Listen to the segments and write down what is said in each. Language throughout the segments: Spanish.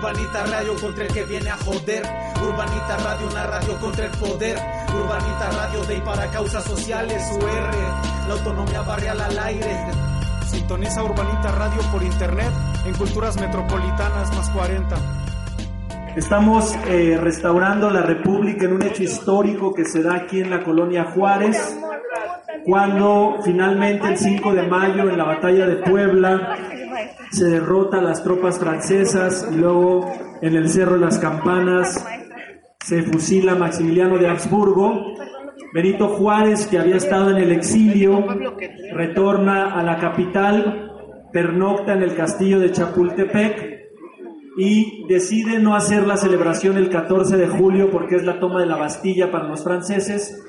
Urbanita Radio contra el que viene a joder. Urbanita Radio, una radio contra el poder. Urbanita Radio de y para causas sociales. UR, la autonomía barrial al aire. Sintoniza Urbanita Radio por internet en Culturas Metropolitanas más 40. Estamos eh, restaurando la República en un hecho histórico que se da aquí en la colonia Juárez, cuando finalmente el 5 de mayo en la batalla de Puebla se derrota a las tropas francesas y luego en el Cerro de las Campanas se fusila Maximiliano de Habsburgo. Benito Juárez, que había estado en el exilio, retorna a la capital, pernocta en el castillo de Chapultepec y decide no hacer la celebración el 14 de julio porque es la toma de la Bastilla para los franceses,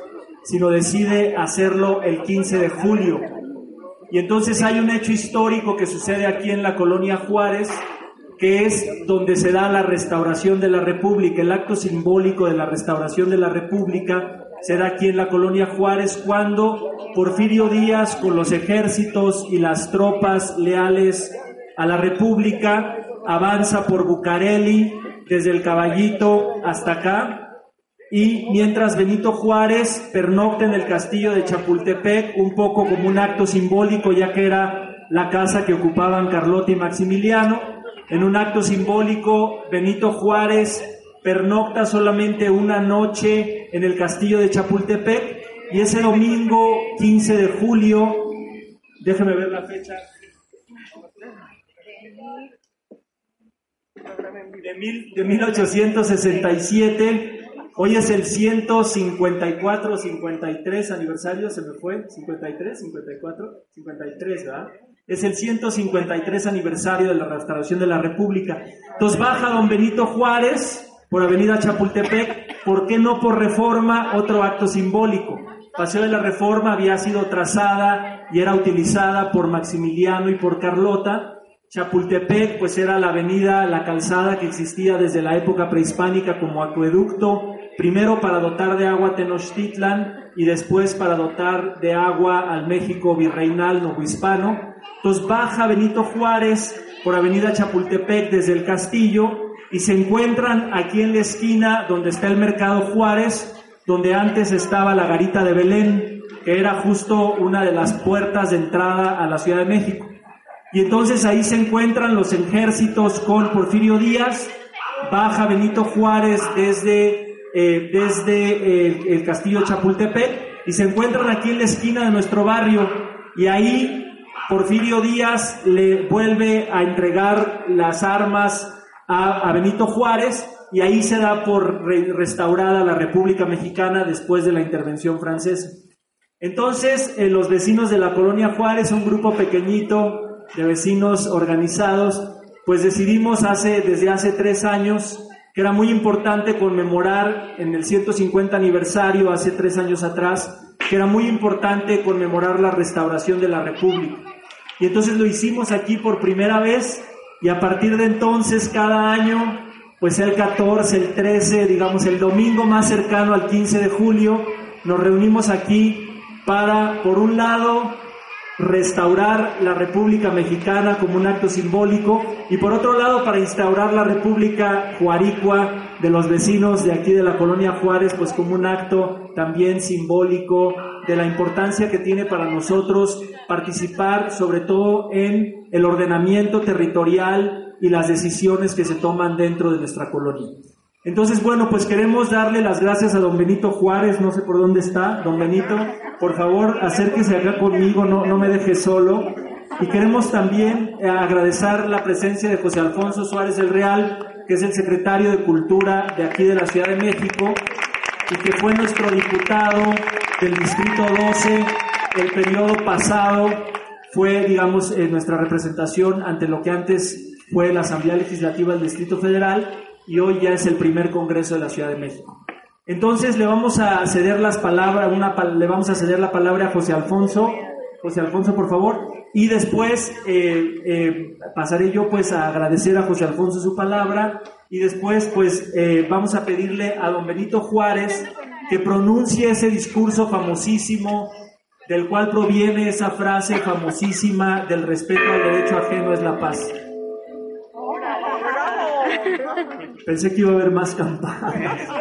sino decide hacerlo el 15 de julio. Y entonces hay un hecho histórico que sucede aquí en la colonia Juárez, que es donde se da la restauración de la República, el acto simbólico de la restauración de la República se da aquí en la colonia Juárez cuando Porfirio Díaz con los ejércitos y las tropas leales a la República avanza por Bucareli desde el Caballito hasta acá y mientras Benito Juárez pernocta en el castillo de Chapultepec, un poco como un acto simbólico, ya que era la casa que ocupaban Carlota y Maximiliano, en un acto simbólico, Benito Juárez pernocta solamente una noche en el castillo de Chapultepec y ese domingo 15 de julio, déjeme ver la fecha, de, mil, de 1867 Hoy es el 154, 53 aniversario, se me fue, 53, 54, 53, ¿verdad? Es el 153 aniversario de la restauración de la República. Entonces baja don Benito Juárez por Avenida Chapultepec, ¿por qué no por reforma? Otro acto simbólico. Paseo de la Reforma había sido trazada y era utilizada por Maximiliano y por Carlota. Chapultepec, pues era la avenida, la calzada que existía desde la época prehispánica como acueducto primero para dotar de agua a Tenochtitlan y después para dotar de agua al México virreinal novohispano. Entonces baja Benito Juárez por Avenida Chapultepec desde el castillo y se encuentran aquí en la esquina donde está el Mercado Juárez, donde antes estaba la Garita de Belén, que era justo una de las puertas de entrada a la Ciudad de México. Y entonces ahí se encuentran los ejércitos con Porfirio Díaz, baja Benito Juárez desde eh, desde el, castillo Chapultepec y se encuentran aquí en la esquina de nuestro barrio y ahí Porfirio Díaz le vuelve a entregar las armas a, Benito Juárez y ahí se da por restaurada la República Mexicana después de la intervención francesa. Entonces, eh, los vecinos de la colonia Juárez, un grupo pequeñito de vecinos organizados, pues decidimos hace, desde hace tres años que era muy importante conmemorar en el 150 aniversario, hace tres años atrás, que era muy importante conmemorar la restauración de la República. Y entonces lo hicimos aquí por primera vez y a partir de entonces cada año, pues el 14, el 13, digamos el domingo más cercano al 15 de julio, nos reunimos aquí para, por un lado, restaurar la República Mexicana como un acto simbólico y por otro lado para instaurar la República Juaricua de los vecinos de aquí de la colonia Juárez pues como un acto también simbólico de la importancia que tiene para nosotros participar sobre todo en el ordenamiento territorial y las decisiones que se toman dentro de nuestra colonia. Entonces, bueno, pues queremos darle las gracias a don Benito Juárez, no sé por dónde está, don Benito, por favor, acérquese acá conmigo, no, no me deje solo. Y queremos también eh, agradecer la presencia de José Alfonso Suárez del Real, que es el secretario de Cultura de aquí de la Ciudad de México y que fue nuestro diputado del Distrito 12 el periodo pasado, fue, digamos, eh, nuestra representación ante lo que antes fue la Asamblea Legislativa del Distrito Federal y hoy ya es el primer Congreso de la Ciudad de México. Entonces le vamos a ceder las palabras, una, le vamos a ceder la palabra a José Alfonso. José Alfonso, por favor. Y después eh, eh, pasaré yo pues a agradecer a José Alfonso su palabra y después pues eh, vamos a pedirle a don Benito Juárez que pronuncie ese discurso famosísimo del cual proviene esa frase famosísima del respeto al derecho ajeno es la paz. Pensé que iba a haber más campanas.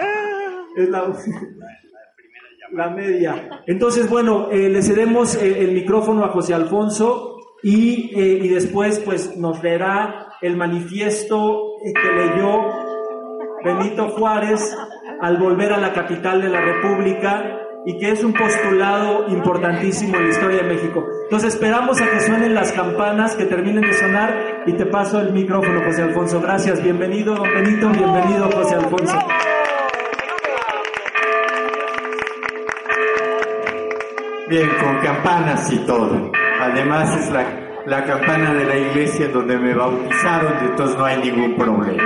Es la, la media. Entonces, bueno, eh, le cedemos eh, el micrófono a José Alfonso y, eh, y después pues nos leerá el manifiesto que leyó Benito Juárez al volver a la capital de la República y que es un postulado importantísimo en la historia de México. Entonces esperamos a que suenen las campanas, que terminen de sonar y te paso el micrófono, José Alfonso. Gracias, bienvenido, don Benito, bienvenido, José Alfonso. Bien, con campanas y todo. Además es la, la campana de la iglesia donde me bautizaron, entonces no hay ningún problema.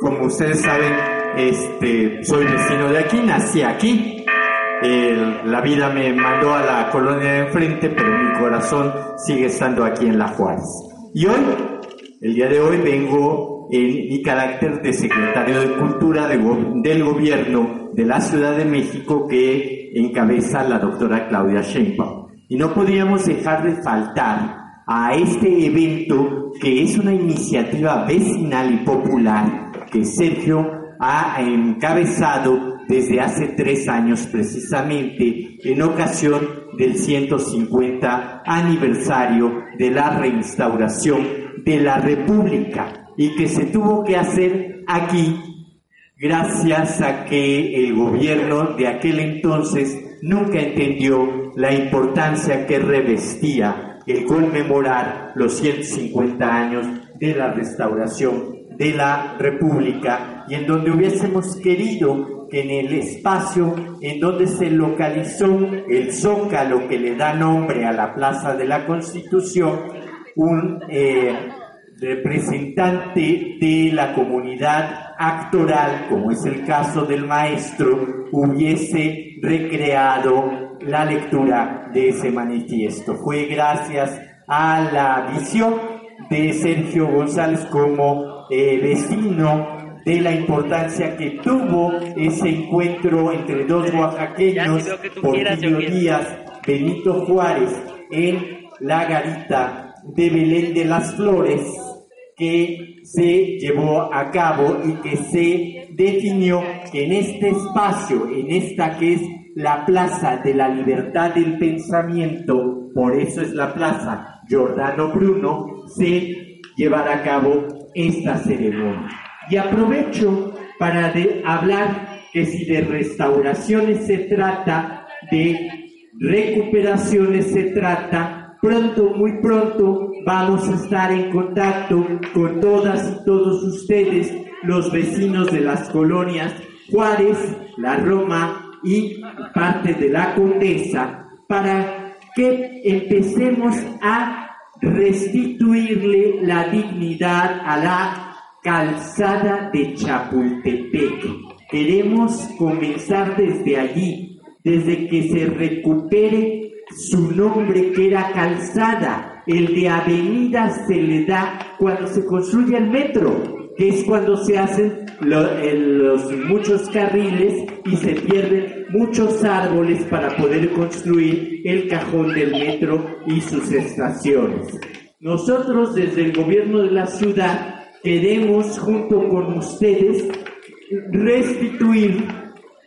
Como ustedes saben, este, soy vecino de aquí, nací aquí. La vida me mandó a la colonia de enfrente, pero mi corazón sigue estando aquí en La Juárez. Y hoy, el día de hoy, vengo en mi carácter de secretario de Cultura del gobierno de la Ciudad de México que encabeza la doctora Claudia Sheinbaum. Y no podíamos dejar de faltar a este evento que es una iniciativa vecinal y popular que Sergio ha encabezado desde hace tres años precisamente en ocasión del 150 aniversario de la reinstauración de la República y que se tuvo que hacer aquí gracias a que el gobierno de aquel entonces nunca entendió la importancia que revestía el conmemorar los 150 años de la restauración de la República y en donde hubiésemos querido que en el espacio en donde se localizó el zócalo que le da nombre a la Plaza de la Constitución, un eh, representante de la comunidad actoral, como es el caso del maestro, hubiese recreado la lectura de ese manifiesto. Fue gracias a la visión de Sergio González como eh, vecino de la importancia que tuvo ese encuentro entre dos oaxaqueños, Porfirio Díaz, Benito Juárez, en la garita de Belén de las Flores, que se llevó a cabo y que se definió que en este espacio, en esta que es la Plaza de la Libertad del Pensamiento, por eso es la Plaza Giordano Bruno, se llevará a cabo esta ceremonia. Y aprovecho para hablar que si de restauraciones se trata, de recuperaciones se trata, pronto, muy pronto, vamos a estar en contacto con todas y todos ustedes, los vecinos de las colonias Juárez, La Roma y parte de la Condesa, para que empecemos a restituirle la dignidad a la calzada de Chapultepec. Queremos comenzar desde allí, desde que se recupere su nombre que era calzada. El de avenida se le da cuando se construye el metro, que es cuando se hacen los muchos carriles y se pierden muchos árboles para poder construir el cajón del metro y sus estaciones. Nosotros desde el gobierno de la ciudad queremos junto con ustedes restituir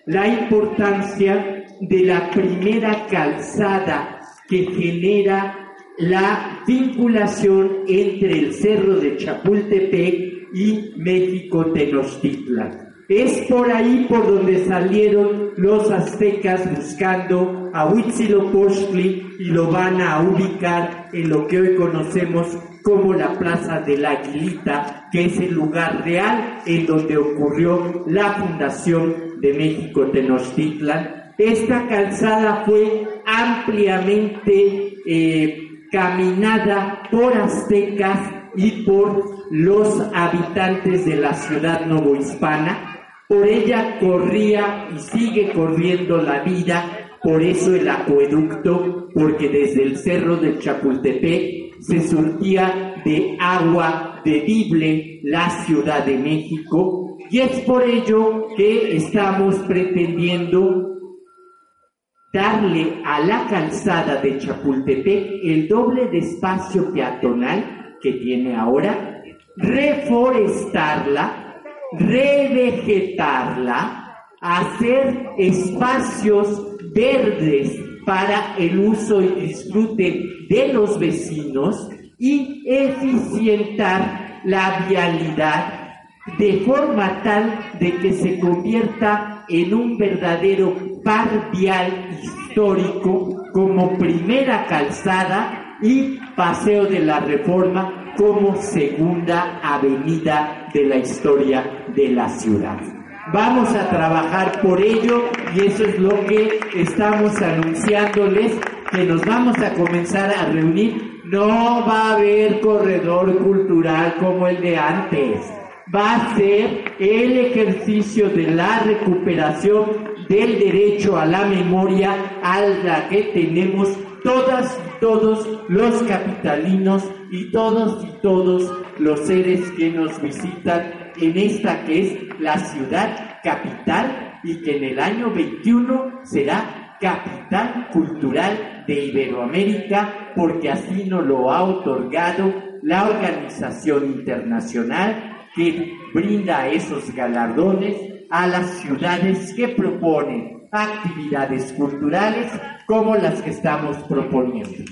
la importancia de la primera calzada que genera la vinculación entre el cerro de Chapultepec y México Tenochtitlan. Es por ahí por donde salieron los aztecas buscando a Huitzilopochtli y lo van a ubicar en lo que hoy conocemos como la Plaza de la Aguilita, que es el lugar real en donde ocurrió la fundación de México Tenochtitlan. Esta calzada fue ampliamente eh, caminada por aztecas y por los habitantes de la ciudad novohispana. Por ella corría y sigue corriendo la vida, por eso el acueducto, porque desde el cerro de Chapultepec se surtía de agua bebible la Ciudad de México y es por ello que estamos pretendiendo darle a la calzada de Chapultepec el doble de espacio peatonal que tiene ahora reforestarla, revegetarla, hacer espacios verdes para el uso y disfrute de los vecinos y eficientar la vialidad de forma tal de que se convierta en un verdadero par vial histórico como primera calzada y paseo de la reforma como segunda avenida de la historia de la ciudad. Vamos a trabajar por ello y eso es lo que estamos anunciándoles que nos vamos a comenzar a reunir. No va a haber corredor cultural como el de antes. Va a ser el ejercicio de la recuperación del derecho a la memoria a la que tenemos todas y todos los capitalinos y todos y todos los seres que nos visitan en esta que es la ciudad capital y que en el año 21 será capital cultural de Iberoamérica porque así nos lo ha otorgado la organización internacional que brinda esos galardones a las ciudades que proponen actividades culturales como las que estamos proponiendo.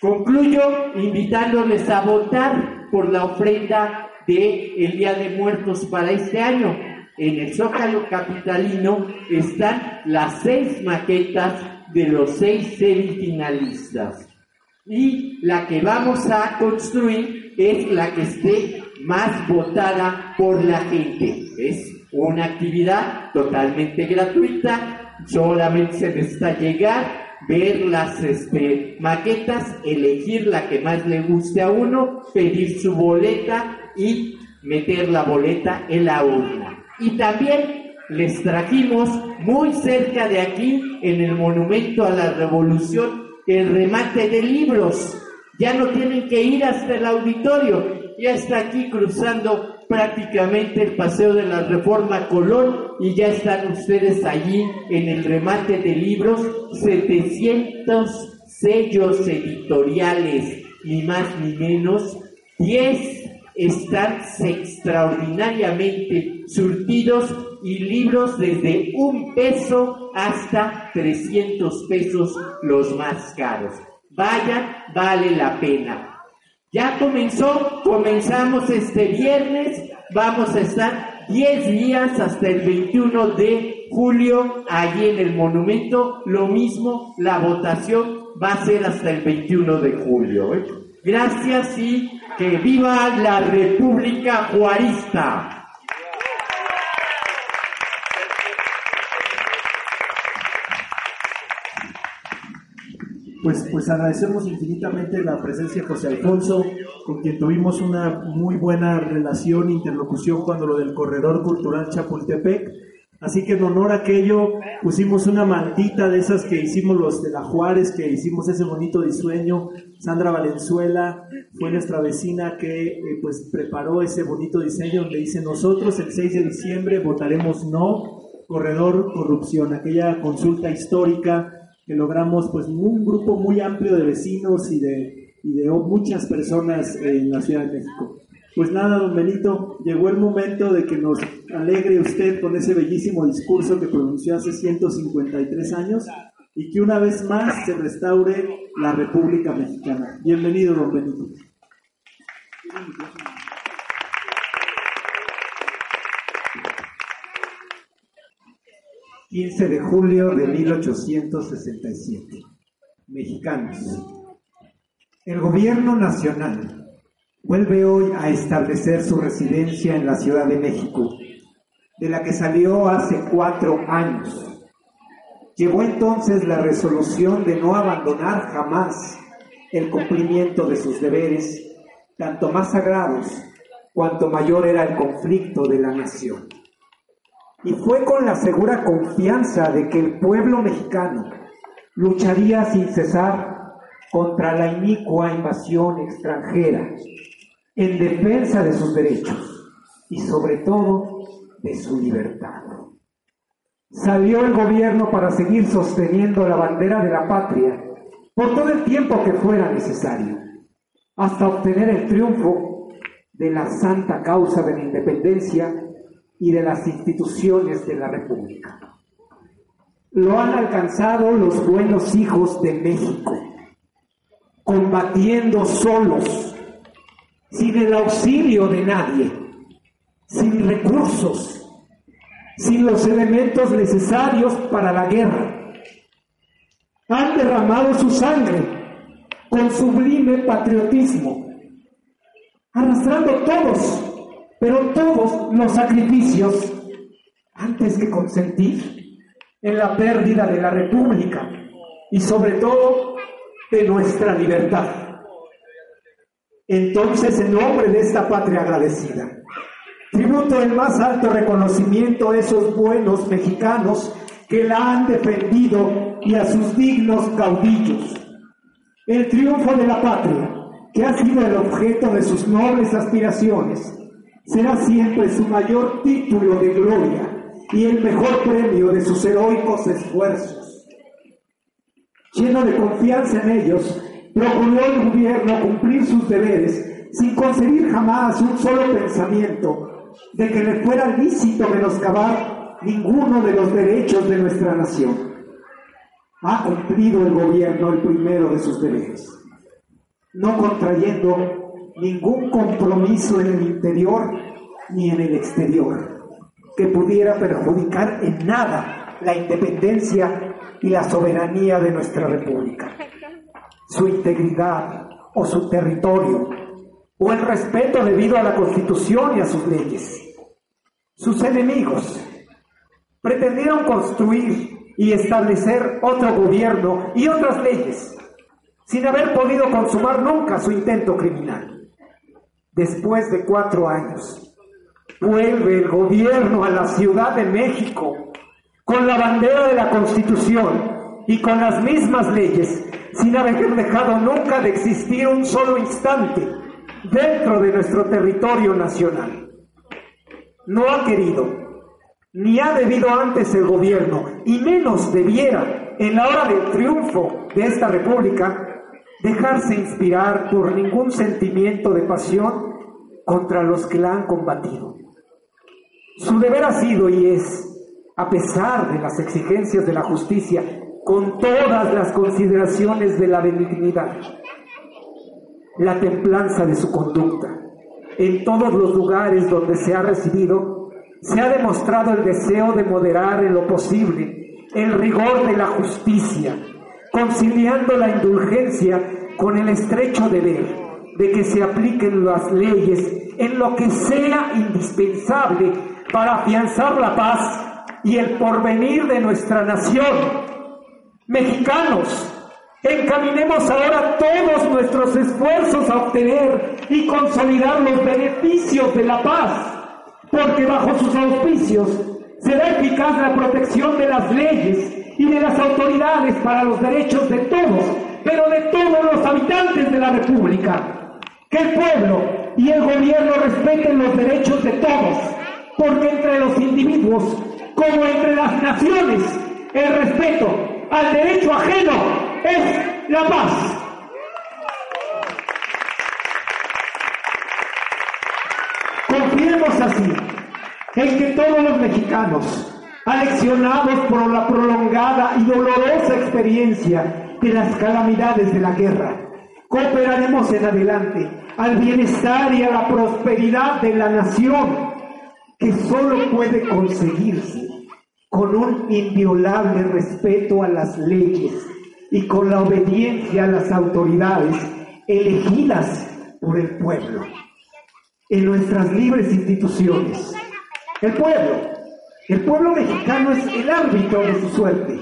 Concluyo invitándoles a votar por la ofrenda de el Día de Muertos para este año. En el Zócalo Capitalino están las seis maquetas de los seis semifinalistas. Y la que vamos a construir es la que esté más votada por la gente. Es una actividad totalmente gratuita, solamente se necesita llegar ver las este, maquetas, elegir la que más le guste a uno, pedir su boleta y meter la boleta en la urna. Y también les trajimos muy cerca de aquí, en el Monumento a la Revolución, el remate de libros. Ya no tienen que ir hasta el auditorio, ya está aquí cruzando prácticamente el paseo de la Reforma Colón y ya están ustedes allí en el remate de libros, 700 sellos editoriales, ni más ni menos, 10 están extraordinariamente surtidos y libros desde un peso hasta 300 pesos los más caros. Vaya, vale la pena. Ya comenzó, comenzamos este viernes, vamos a estar 10 días hasta el 21 de julio allí en el monumento. Lo mismo, la votación va a ser hasta el 21 de julio. ¿eh? Gracias y que viva la República Juarista. Pues, pues agradecemos infinitamente la presencia de José Alfonso, con quien tuvimos una muy buena relación, interlocución cuando lo del Corredor Cultural Chapultepec. Así que en honor a aquello pusimos una mantita de esas que hicimos los de la Juárez, que hicimos ese bonito diseño. Sandra Valenzuela fue nuestra vecina que eh, pues preparó ese bonito diseño donde dice nosotros el 6 de diciembre votaremos no, corredor corrupción, aquella consulta histórica que logramos pues un grupo muy amplio de vecinos y de, y de muchas personas en la Ciudad de México. Pues nada, don Benito, llegó el momento de que nos alegre usted con ese bellísimo discurso que pronunció hace 153 años y que una vez más se restaure la República Mexicana. Bienvenido, don Benito. 15 de julio de 1867. Mexicanos. El gobierno nacional vuelve hoy a establecer su residencia en la Ciudad de México, de la que salió hace cuatro años. Llevó entonces la resolución de no abandonar jamás el cumplimiento de sus deberes, tanto más sagrados cuanto mayor era el conflicto de la nación y fue con la segura confianza de que el pueblo mexicano lucharía sin cesar contra la inicua invasión extranjera en defensa de sus derechos y sobre todo de su libertad. Salió el gobierno para seguir sosteniendo la bandera de la patria por todo el tiempo que fuera necesario, hasta obtener el triunfo de la santa causa de la independencia y de las instituciones de la República. Lo han alcanzado los buenos hijos de México, combatiendo solos, sin el auxilio de nadie, sin recursos, sin los elementos necesarios para la guerra. Han derramado su sangre con sublime patriotismo, arrastrando todos, pero todos los sacrificios antes que consentir en la pérdida de la República y sobre todo de nuestra libertad. Entonces, en nombre de esta patria agradecida, tributo el más alto reconocimiento a esos buenos mexicanos que la han defendido y a sus dignos caudillos. El triunfo de la patria, que ha sido el objeto de sus nobles aspiraciones, será siempre su mayor título de gloria y el mejor premio de sus heroicos esfuerzos. Lleno de confianza en ellos, procuró el gobierno cumplir sus deberes sin concebir jamás un solo pensamiento de que le fuera lícito menoscabar ninguno de los derechos de nuestra nación. Ha cumplido el gobierno el primero de sus deberes, no contrayendo ningún compromiso en el interior ni en el exterior que pudiera perjudicar en nada la independencia y la soberanía de nuestra república, su integridad o su territorio, o el respeto debido a la constitución y a sus leyes. Sus enemigos pretendieron construir y establecer otro gobierno y otras leyes, sin haber podido consumar nunca su intento criminal después de cuatro años. Vuelve el gobierno a la Ciudad de México con la bandera de la Constitución y con las mismas leyes, sin haber dejado nunca de existir un solo instante dentro de nuestro territorio nacional. No ha querido, ni ha debido antes el gobierno, y menos debiera en la hora del triunfo de esta república, dejarse inspirar por ningún sentimiento de pasión contra los que la han combatido. Su deber ha sido y es, a pesar de las exigencias de la justicia, con todas las consideraciones de la benignidad, la templanza de su conducta. En todos los lugares donde se ha recibido, se ha demostrado el deseo de moderar en lo posible el rigor de la justicia, conciliando la indulgencia con el estrecho deber de que se apliquen las leyes en lo que sea indispensable para afianzar la paz y el porvenir de nuestra nación. Mexicanos, encaminemos ahora todos nuestros esfuerzos a obtener y consolidar los beneficios de la paz, porque bajo sus auspicios será eficaz la protección de las leyes y de las autoridades para los derechos de todos, pero de todos los habitantes de la República. Que el pueblo y el gobierno respeten los derechos de todos, porque entre los individuos, como entre las naciones, el respeto al derecho ajeno es la paz. Confiemos así en que todos los mexicanos aleccionados por la prolongada y dolorosa experiencia de las calamidades de la guerra. Cooperaremos en adelante al bienestar y a la prosperidad de la nación, que solo puede conseguirse con un inviolable respeto a las leyes y con la obediencia a las autoridades elegidas por el pueblo. En nuestras libres instituciones, el pueblo el pueblo mexicano es el árbitro de su suerte,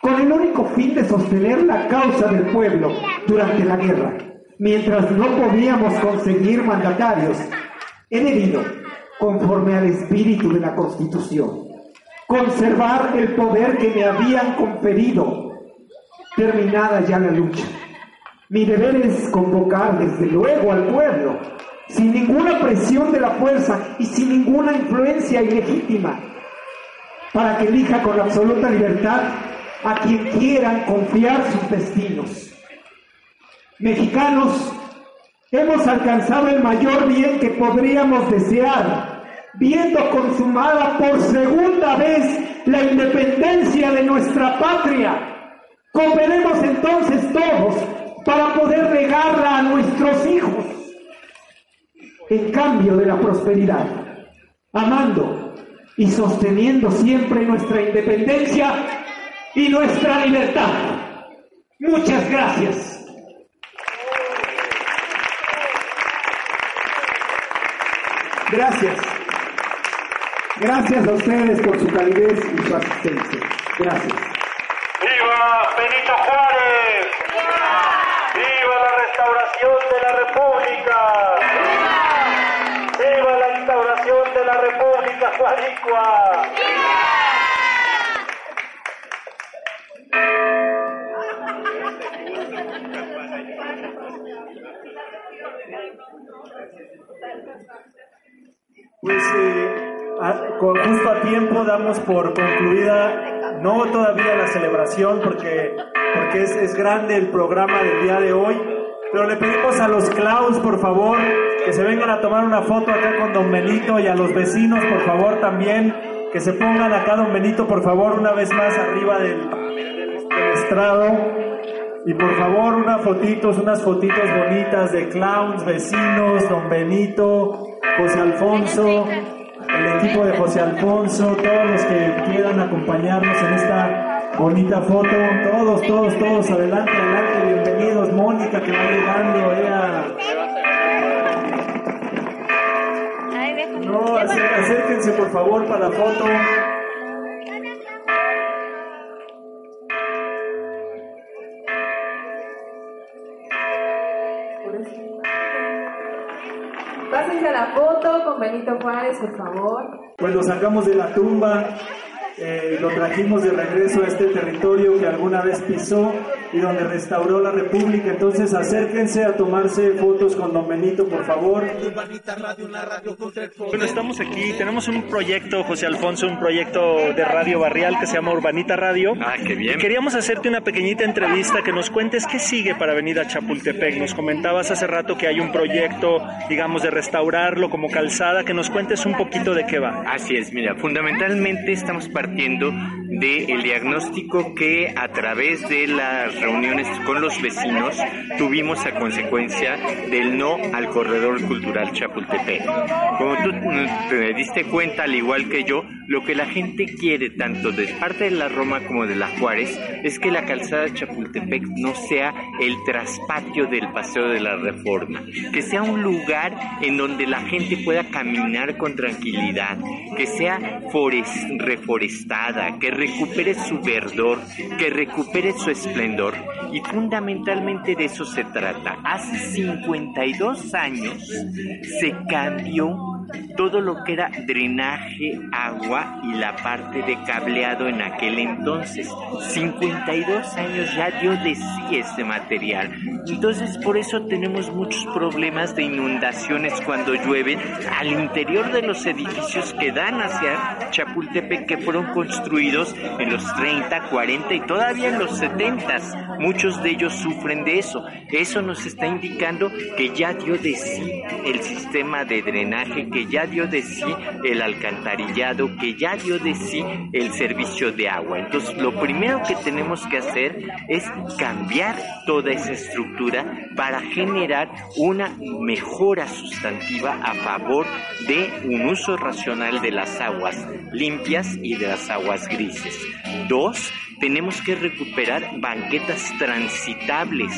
con el único fin de sostener la causa del pueblo durante la guerra. Mientras no podíamos conseguir mandatarios, he debido, conforme al espíritu de la Constitución, conservar el poder que me habían conferido, terminada ya la lucha. Mi deber es convocar desde luego al pueblo, sin ninguna presión de la fuerza y sin ninguna influencia ilegítima, para que elija con absoluta libertad a quien quieran confiar sus destinos. Mexicanos, Hemos alcanzado el mayor bien que podríamos desear, viendo consumada por segunda vez la independencia de nuestra patria. Cooperemos entonces todos para poder regarla a nuestros hijos en cambio de la prosperidad, amando y sosteniendo siempre nuestra independencia y nuestra libertad. Muchas gracias. Gracias. Gracias a ustedes por su calidez y su asistencia. Gracias. ¡Viva Benito Juárez! ¡Viva la restauración de la República! ¡Viva la instauración de la República Juaricua! Pues eh, a- con justo a tiempo damos por concluida, no todavía la celebración porque, porque es, es grande el programa del día de hoy, pero le pedimos a los Klaus, por favor, que se vengan a tomar una foto acá con Don Benito y a los vecinos, por favor, también, que se pongan acá, Don Benito, por favor, una vez más arriba del, del- del estrado. Y por favor, unas fotitos, unas fotitos bonitas de clowns, vecinos, don Benito, José Alfonso, el equipo de José Alfonso, todos los que quieran acompañarnos en esta bonita foto, todos, todos, todos, adelante, adelante, bienvenidos, Mónica que va llegando, ella. No, acé- acérquense por favor para la foto. Benito Juárez, por favor. Pues lo sacamos de la tumba, eh, lo trajimos de regreso a este territorio que alguna vez pisó y donde restauró la República. Entonces acérquense a tomarse fotos con Don Benito, por favor. Bueno, estamos aquí, tenemos un proyecto, José Alfonso, un proyecto de radio barrial que se llama Urbanita Radio. Ah, qué bien. Y queríamos hacerte una pequeñita entrevista que nos cuentes qué sigue para Avenida Chapultepec. Nos comentabas hace rato que hay un proyecto, digamos, de restaurarlo como calzada, que nos cuentes un poquito de qué va. Así es, mira, fundamentalmente estamos partiendo del diagnóstico que a través de las reuniones con los vecinos tuvimos a consecuencia del no al corredor cultural Chapultepec. Como tú mm, te diste cuenta, al igual que yo, lo que la gente quiere tanto de parte de la Roma como de la Juárez es que la calzada Chapultepec no sea el traspatio del Paseo de la Reforma, que sea un lugar en donde la gente pueda caminar con tranquilidad, que sea fores- que recupere su verdor, que recupere su esplendor y fundamentalmente de eso se trata. Hace 52 años se cambió todo lo que era drenaje, agua y la parte de cableado en aquel entonces. 52 años ya dio de sí este material. Entonces por eso tenemos muchos problemas de inundaciones cuando llueven al interior de los edificios que dan hacia Chapultepec que fueron construidos en los 30, 40 y todavía en los 70. Muchos de ellos sufren de eso. Eso nos está indicando que ya dio de sí el sistema de drenaje, que ya dio de sí el alcantarillado, que ya dio de sí el servicio de agua. Entonces, lo primero que tenemos que hacer es cambiar toda esa estructura para generar una mejora sustantiva a favor de un uso racional de las aguas limpias y de las aguas grises. Dos, tenemos que recuperar banquetas transitables,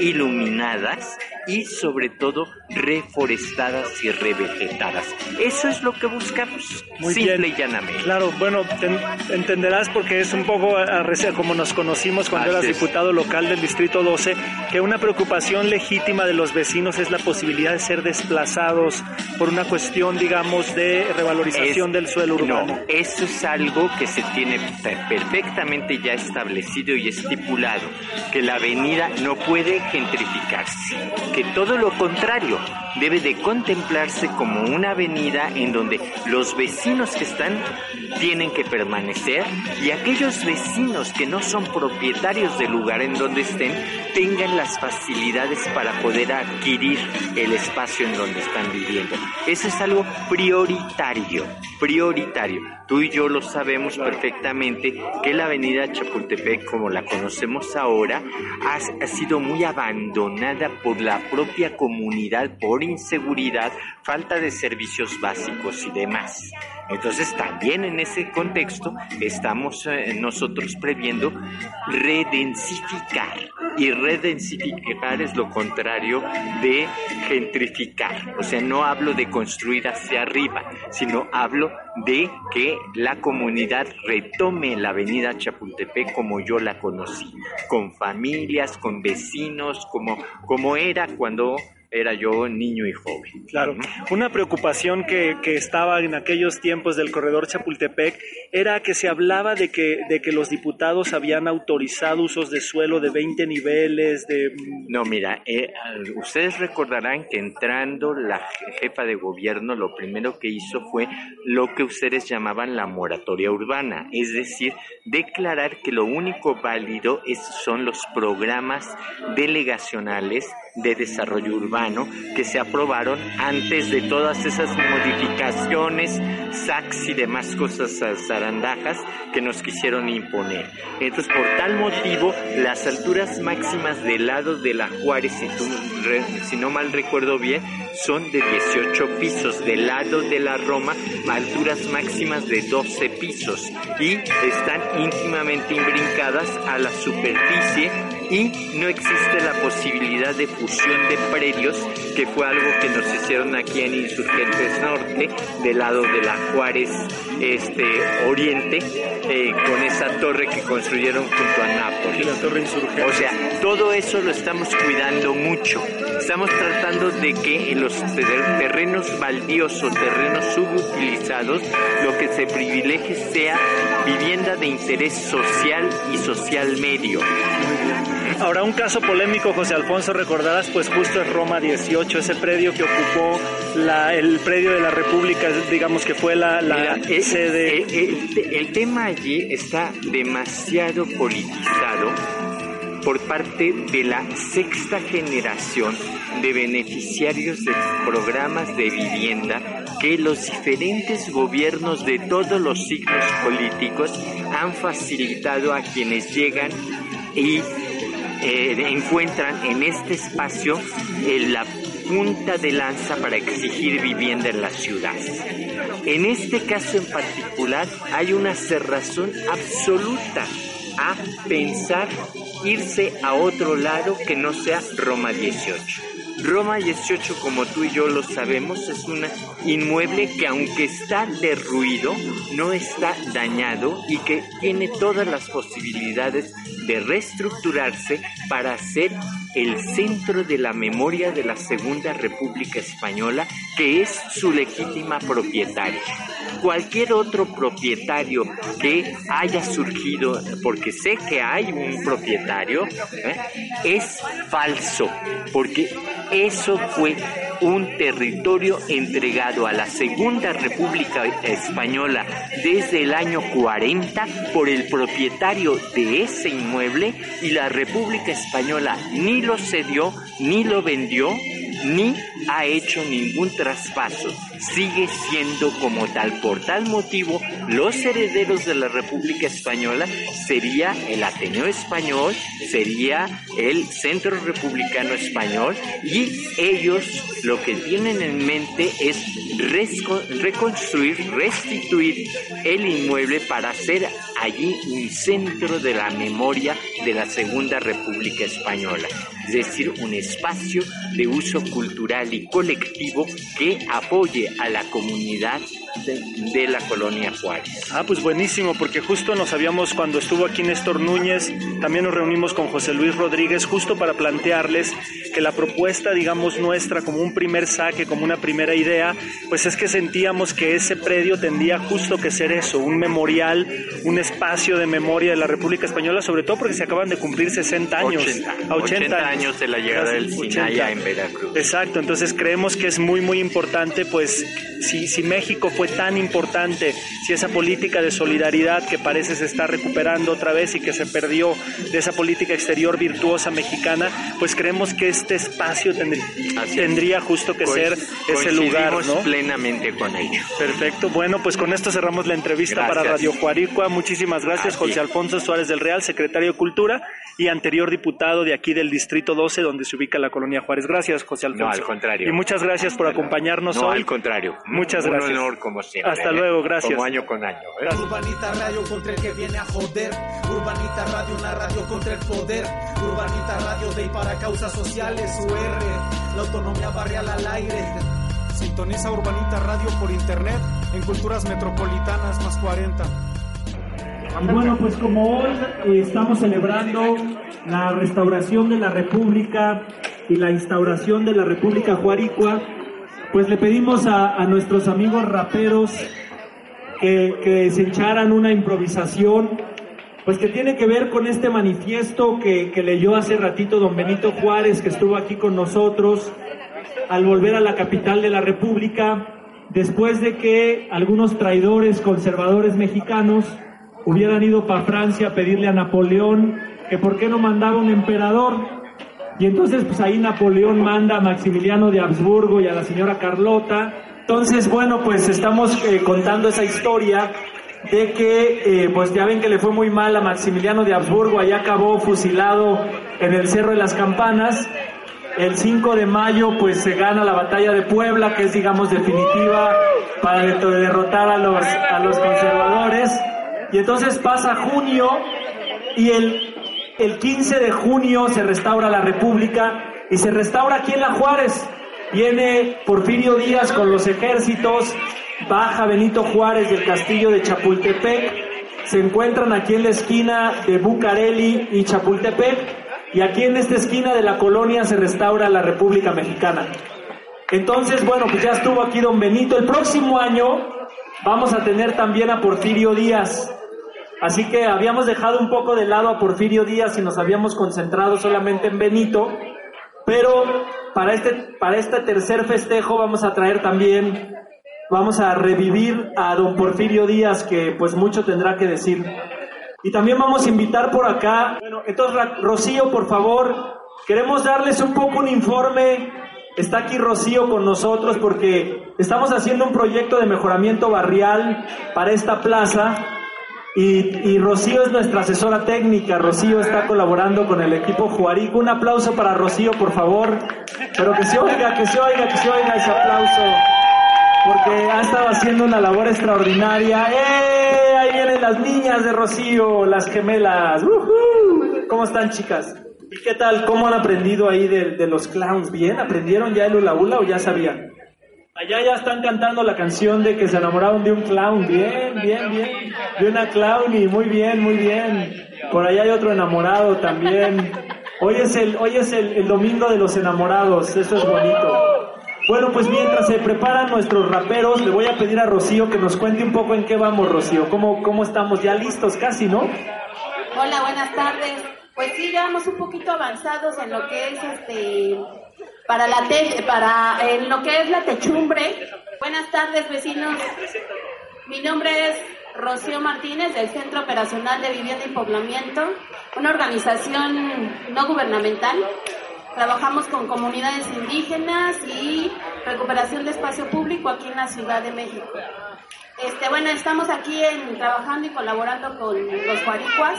iluminadas y sobre todo reforestadas y revegetadas. Eso es lo que buscamos, Muy simple bien. y llanamente. Claro, bueno, te- entenderás porque es un poco como nos conocimos cuando Así eras es. diputado local del Distrito 12, que una preocupación legítima de los vecinos es la posibilidad de ser desplazados por una cuestión, digamos, de revalorización Es- del suelo urbano. No, eso es algo que se tiene pe- perfectamente ya establecido y estipulado, que la avenida no puede gentrificarse, que todo lo contrario, debe de contemplarse como una avenida en donde los vecinos que están tienen que permanecer y aquellos vecinos que no son propietarios del lugar en donde estén tengan las facilidades para poder adquirir el espacio en donde están viviendo. Eso es algo prioritario, prioritario. Tú y yo lo sabemos perfectamente que la avenida Chapultepec, como la conocemos ahora, ha, ha sido muy abandonada por la propia comunidad por inseguridad, falta de servicios básicos y demás. Entonces también en ese contexto estamos eh, nosotros previendo redensificar. Y redensificar es lo contrario de gentrificar. O sea, no hablo de construir hacia arriba, sino hablo de que la comunidad retome la avenida Chapultepec como yo la conocí, con familias, con vecinos, como, como era cuando era yo niño y joven. Claro, una preocupación que, que, estaba en aquellos tiempos del corredor Chapultepec era que se hablaba de que, de que los diputados habían autorizado usos de suelo de 20 niveles, de... No, mira, eh, ustedes recordarán que entrando la jefa de gobierno lo primero que hizo fue lo que ustedes llamaban la moratoria urbana, es decir, declarar que lo único válido es, son los programas delegacionales de desarrollo urbano que se aprobaron antes de todas esas modificaciones, SACs y demás cosas zarandajas que nos quisieron imponer. Entonces, por tal motivo, las alturas máximas del lado de la Juárez, si, no mal recuerdo bien, son de 18 pisos, del lado de la Roma, alturas máximas de 12 pisos y están íntimamente imbrincadas a la superficie y no existe la posibilidad de fusión de predios, que fue algo que nos hicieron aquí en Insurgentes Norte, del lado de la Juárez este, Oriente, eh, con esa torre que construyeron junto a Nápoles. La torre insurgente. O sea, todo eso lo estamos cuidando mucho. Estamos tratando de que en los terrenos baldíos o terrenos subutilizados, lo que se privilegie sea vivienda de interés social y social medio. Ahora, un caso polémico, José Alfonso, recordarás, pues justo es Roma 18, ese predio que ocupó la, el predio de la República, digamos que fue la, la Mira, sede. El, el, el tema allí está demasiado politizado por parte de la sexta generación de beneficiarios de programas de vivienda que los diferentes gobiernos de todos los signos políticos han facilitado a quienes llegan y eh, encuentran en este espacio eh, la punta de lanza para exigir vivienda en la ciudad. En este caso en particular hay una cerrazón absoluta a pensar irse a otro lado que no sea Roma 18. Roma 18, como tú y yo lo sabemos, es un inmueble que aunque está derruido, no está dañado y que tiene todas las posibilidades de reestructurarse para ser el centro de la memoria de la Segunda República Española, que es su legítima propietaria. Cualquier otro propietario que haya surgido, porque sé que hay un propietario, ¿eh? es falso, porque eso fue un territorio entregado a la Segunda República Española desde el año 40 por el propietario de ese inmueble y la República Española ni lo cedió, ni lo vendió, ni ha hecho ningún traspaso. Sigue siendo como tal. Por tal motivo, los herederos de la República Española sería el Ateneo Español, sería el Centro Republicano Español y ellos lo que tienen en mente es reconstruir, restituir el inmueble para hacer allí un centro de la memoria de la Segunda República Española, es decir, un espacio de uso cultural colectivo que apoye a la comunidad de, la colonia Juárez. Ah, pues buenísimo, porque justo nos habíamos, cuando estuvo aquí Néstor Núñez, también nos reunimos con José Luis Rodríguez justo para plantearles que la propuesta, digamos, nuestra como un primer saque, como una primera idea, pues es que sentíamos que ese predio tendría justo que ser eso, un memorial, un espacio de memoria de la República Española, sobre todo porque se acaban de cumplir 60 años. 80, 80, años de la llegada del Sinaya en Veracruz. Exacto, entonces creemos que es muy, muy importante, pues, si, si México fue tan importante, si esa política de solidaridad que parece se está recuperando otra vez y que se perdió de esa política exterior virtuosa mexicana, pues creemos que este espacio tendría, tendría justo que ser ese lugar, ¿no? plenamente con ello. Perfecto, bueno, pues con esto cerramos la entrevista para Radio Juaricua. Muchísimas gracias, José Alfonso Suárez del Real, secretario de Cultura y anterior diputado de aquí del Distrito 12, donde se ubica la colonia Juárez. Gracias, José Alfonso. No, al contrario. Y muchas gracias por acompañarnos no, hoy. al contrario. Muchas gracias. Un honor como siempre. Hasta luego, gracias. Como año con año. ¿eh? Urbanita Radio contra el que viene a joder. Urbanita Radio, una radio contra el poder. Urbanita Radio de y para causas sociales. UR, la autonomía barrial al aire. Sintoniza Urbanita Radio por internet en Culturas Metropolitanas más 40. Y bueno, pues como hoy eh, estamos celebrando la restauración de la República y la instauración de la República Juaricua, pues le pedimos a, a nuestros amigos raperos que, que, se echaran una improvisación, pues que tiene que ver con este manifiesto que, que leyó hace ratito don Benito Juárez, que estuvo aquí con nosotros al volver a la capital de la República, después de que algunos traidores conservadores mexicanos hubieran ido para Francia a pedirle a Napoleón que por qué no mandaba un emperador. Y entonces pues ahí Napoleón manda a Maximiliano de Habsburgo y a la señora Carlota. Entonces, bueno, pues estamos eh, contando esa historia de que, eh, pues ya ven que le fue muy mal a Maximiliano de Habsburgo, allá acabó fusilado en el Cerro de las Campanas. El 5 de mayo, pues se gana la batalla de Puebla, que es, digamos, definitiva para derrotar a los, a los conservadores. Y entonces pasa junio y el, el 15 de junio se restaura la República y se restaura aquí en La Juárez. Viene Porfirio Díaz con los ejércitos, baja Benito Juárez del castillo de Chapultepec, se encuentran aquí en la esquina de Bucareli y Chapultepec y aquí en esta esquina de la colonia se restaura la República Mexicana. Entonces, bueno, pues ya estuvo aquí don Benito. El próximo año vamos a tener también a Porfirio Díaz. Así que habíamos dejado un poco de lado a Porfirio Díaz y nos habíamos concentrado solamente en Benito, pero para este, para este tercer festejo vamos a traer también, vamos a revivir a don Porfirio Díaz, que pues mucho tendrá que decir. Y también vamos a invitar por acá, bueno, entonces Rocío, por favor, queremos darles un poco un informe. Está aquí Rocío con nosotros porque estamos haciendo un proyecto de mejoramiento barrial para esta plaza y, y, Rocío es nuestra asesora técnica. Rocío está colaborando con el equipo Juarico. Un aplauso para Rocío, por favor. Pero que se oiga, que se oiga, que se oiga ese aplauso. Porque ha estado haciendo una labor extraordinaria. ¡Eh! Ahí vienen las niñas de Rocío, las gemelas. ¡Uh ¿Cómo están, chicas? ¿Y qué tal? ¿Cómo han aprendido ahí de, de los clowns? ¿Bien? ¿Aprendieron ya el hula hula o ya sabían? Allá ya están cantando la canción de que se enamoraron de un clown. Bien, bien, bien. De una clown y muy bien, muy bien. Por allá hay otro enamorado también. Hoy es el, hoy es el, domingo de los enamorados. Eso es bonito. Bueno, pues mientras se preparan nuestros raperos, le voy a pedir a Rocío que nos cuente un poco en qué vamos, Rocío. ¿Cómo, cómo estamos? Ya listos casi, ¿no? Hola, buenas tardes. Pues sí, ya vamos un poquito avanzados en lo que es este para la te para en lo que es la techumbre. Buenas tardes, vecinos. Mi nombre es Rocío Martínez del Centro Operacional de Vivienda y Poblamiento, una organización no gubernamental. Trabajamos con comunidades indígenas y recuperación de espacio público aquí en la Ciudad de México. Este, bueno, estamos aquí en, trabajando y colaborando con los Juaricuas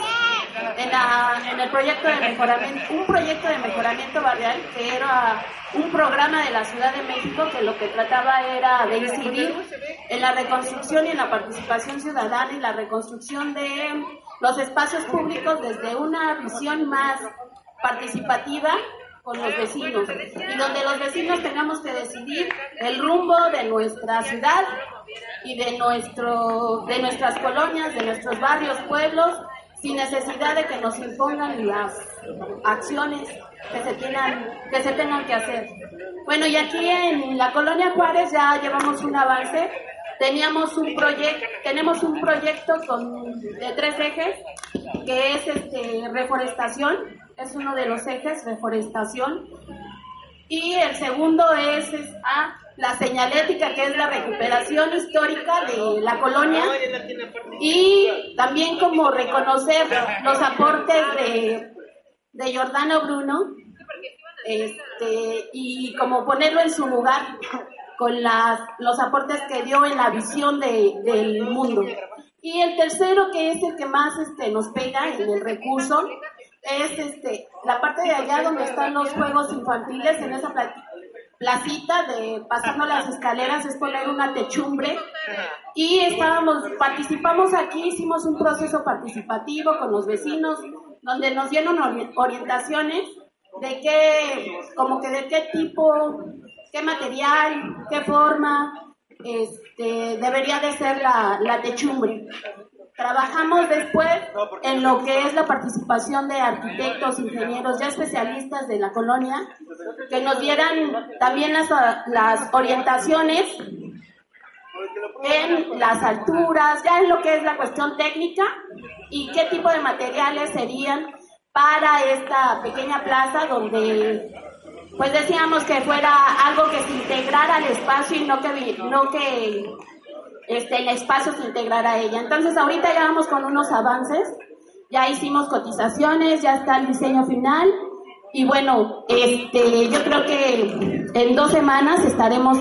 en, la, en el proyecto de mejoramiento, un proyecto de mejoramiento barrial que era un programa de la Ciudad de México que lo que trataba era de incidir en la reconstrucción y en la participación ciudadana y la reconstrucción de los espacios públicos desde una visión más participativa con los vecinos y donde los vecinos tengamos que decidir el rumbo de nuestra ciudad y de nuestro de nuestras colonias, de nuestros barrios, pueblos, sin necesidad de que nos impongan las acciones que se tengan que se tengan que hacer. Bueno, y aquí en la colonia Juárez ya llevamos un avance. Teníamos un proyecto, tenemos un proyecto con de tres ejes que es este reforestación, es uno de los ejes, reforestación. Y el segundo es, a la señalética, que es la recuperación histórica de la colonia. Y también como reconocer los aportes de, de Giordano Bruno este, y como ponerlo en su lugar con las, los aportes que dio en la visión de, del mundo. Y el tercero, que es el que más este, nos pega en el recurso, es este, la parte de allá donde están los juegos infantiles, en esa placita de pasando las escaleras, es poner una techumbre. Y estábamos, participamos aquí, hicimos un proceso participativo con los vecinos, donde nos dieron orientaciones de qué, como que de qué tipo, qué material, qué forma, este, debería de ser la, la techumbre. Trabajamos después en lo que es la participación de arquitectos, ingenieros, ya especialistas de la colonia, que nos dieran también las, las orientaciones en las alturas, ya en lo que es la cuestión técnica y qué tipo de materiales serían para esta pequeña plaza donde pues decíamos que fuera algo que se integrara al espacio y no que no que este, el espacio se integrara a ella. Entonces ahorita ya vamos con unos avances, ya hicimos cotizaciones, ya está el diseño final y bueno, este, yo creo que en dos semanas estaremos